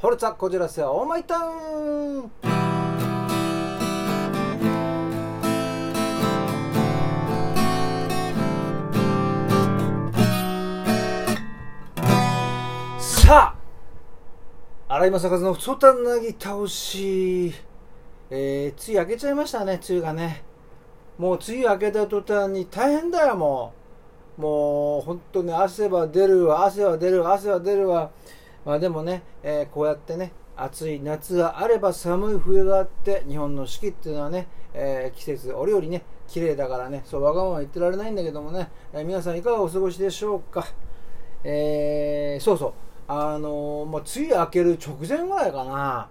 ホルツァこちらせオーマイタウンさあ荒井正和の太たなぎ倒しえー、梅雨明けちゃいましたね梅雨がね。もう梅雨明けた途端に大変だよもう。もう本当に汗は出るわ汗は出るわ汗は出るわ。まあでもね、えー、こうやってね暑い夏があれば寒い冬があって日本の四季っていうのはね、えー、季節折々ね綺麗だからねそうわがまま言ってられないんだけどもね、えー、皆さんいかがお過ごしでしょうか。えー、そうそう。あのー、まあ、梅雨明ける直前ぐらいかな。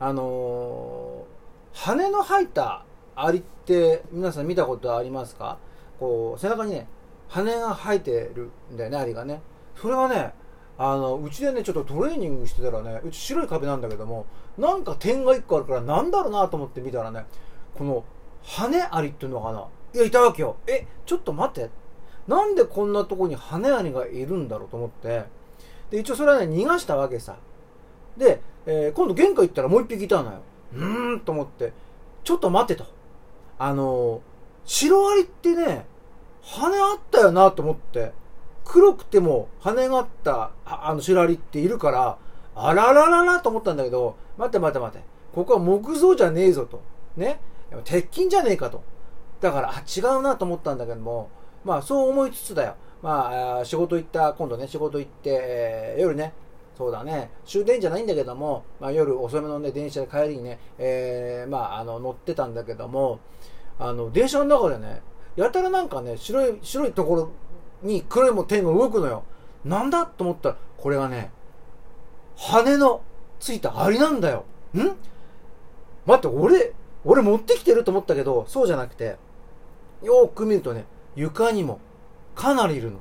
あの羽の生えたアリって皆さん見たことありますか？こう背中にね羽が生えてるんだよねアリがね。それはねあのうちでねちょっとトレーニングしてたらねうち白い壁なんだけどもなんか点が1個あるからなんだろうなと思って見たらねこの羽アリっていうのかないやいたわけよ。えちょっと待って。なんでこんなとこに羽アリがいるんだろうと思って。で一応それはね逃がしたわけさ。で、えー、今度玄関行ったらもう一匹いたのよ。うーんと思って。ちょっと待ってと。あのシロアリってね羽あったよなと思って。黒くても羽があったあのシロアリっているからあららららと思ったんだけど待って待って待って。ここは木造じゃねえぞと。ね。鉄筋じゃねえかと。だからあ違うなと思ったんだけどもまあそう思いつつだよ。まあ仕事行った今度ね仕事行って、えー、夜ね。そうだね。終電じゃないんだけども、まあ、夜遅めのね電車で帰りにね、えー、まああの乗ってたんだけどもあの電車の中でねやたらなんかね白い白いところに黒いも点が動くのよ。なんだと思ったらこれがね羽のついたアリなんだよ。ん？待って俺俺持ってきてると思ったけどそうじゃなくてよーく見るとね床にもかなりいるの。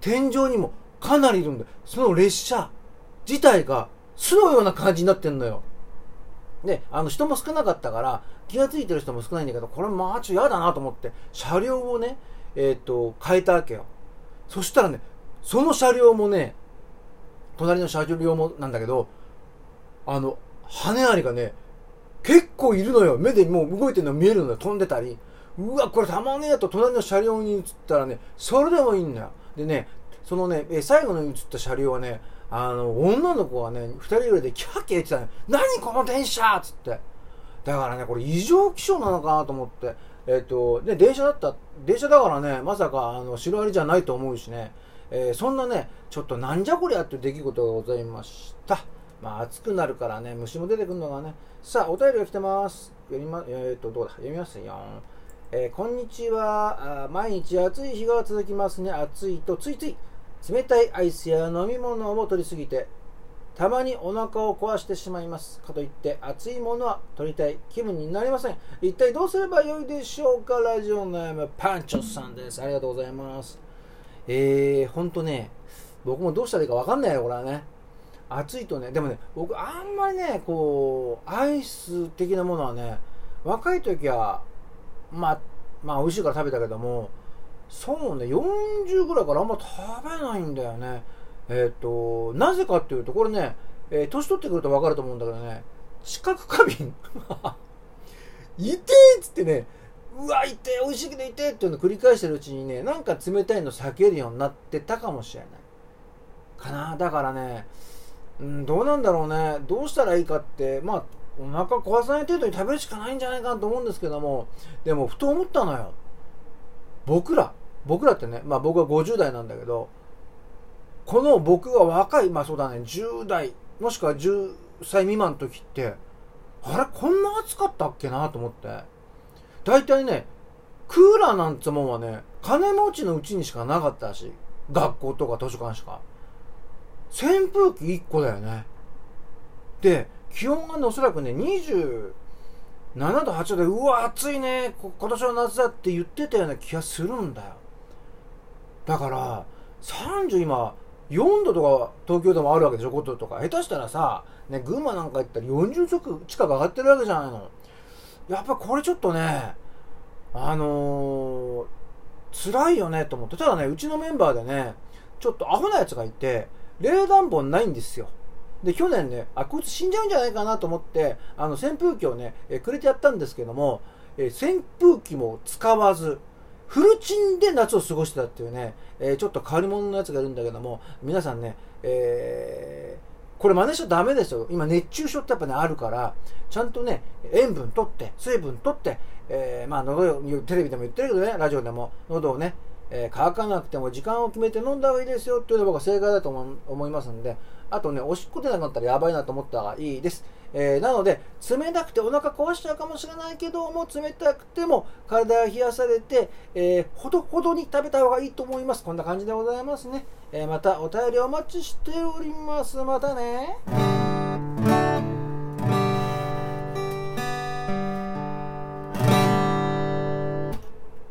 天井にもかなりいるんだよ。その列車自体が巣のような感じになってんのよ。であの人も少なかったから気が付いてる人も少ないんだけどこれまあちょっと嫌だなと思って車両をねえっ、と変えたわけよ。そしたらねその車両もね隣の車両もなんだけどあの羽ありがね結構いるのよ。目でもう動いてるの見えるのよ。飛んでたり。うわこれたまねえと。隣の車両に移ったらねそれでもいいんだよ。でねそのねえ最後の移った車両はねあの女の子がね2人ぐらいでキャッキャ言ってたの何この電車っつって。だからねこれ異常気象なのかなと思って。えっ、ー、とで電車だった電車だからねまさかあのシロアリじゃないと思うしね、えー、そんなねちょっとなんじゃこりゃって出来事がございました。まあ暑くなるからね虫も出てくるのがね。さあお便りが来てます。読みまえっ、ー、とどうだ？読みますよ。えー、こんにちは。毎日暑い日が続きますね。暑いとついつい冷たいアイスや飲み物を取りすぎてたまにお腹を壊してしまいます。かといって熱いものは取りたい気分になりません。一体どうすればよいでしょうか？ラジオネームパンチョスさんです。ありがとうございます。えー、ほんとね僕もどうしたらいいか分かんないよこれはね。暑いとねでもね僕あんまりねこうアイス的なものはね若い時はまあまあ美味しいから食べたけどもそうね40ぐらいからあんま食べないんだよね。えっ、ー、となぜかっていうとこれね、えー、年取ってくると分かると思うんだけどね知覚過敏いてっつってねうわ痛いて美味しいけど痛いっていうのを繰り返してるうちにねなんか冷たいの避けるようになってたかもしれない。かな。だからねうんどうなんだろうね。どうしたらいいかってまあお腹壊さない程度に食べるしかないんじゃないかなと思うんですけどもでもふと思ったのよ。僕ら。僕らってね、まあ僕は50代なんだけど、この僕が若い、まあそうだね、10代、もしくは10歳未満の時って、あれこんな暑かったっけなと思って。大体ね、クーラーなんつもんはね、金持ちのうちにしかなかったし、学校とか図書館しか。扇風機1個だよね。で、気温がね、おそらくね、27度、8度で、うわ、暑いね、今年の夏だって言ってたような気がするんだよ。だから30今4度とか東京でもあるわけでしょ5度とか。下手したらさ、ね、群馬なんか行ったら40度近く上がってるわけじゃないの。やっぱこれちょっとねあのー、辛いよねと思って。ただねうちのメンバーでねちょっとアホなやつがいて冷暖房ないんですよ。で去年ねあこいつ死んじゃうんじゃないかなと思ってあの扇風機をね、えくれてやったんですけども、え扇風機も使わずフルチンで夏を過ごしてたっていうね、えちょっと変わり者のやつがいるんだけども皆さんね、えー、これ真似しちゃダメですよ今熱中症ってやっぱねあるからちゃんとね塩分取って水分取って、えー、まあ喉テレビでも言ってるけどねラジオでも喉をねえー、乾かなくても時間を決めて飲んだ方がいいですよっていうのが僕は正解だと思いますんで、あとね、おしっこ出なくなったらやばいなと思った方がいいです。えー、なので、冷たくてお腹壊しちゃうかもしれないけども、冷たくても体が冷やされて、えー、ほどほどに食べた方がいいと思います。こんな感じでございますね。えー、またお便りお待ちしております。またね。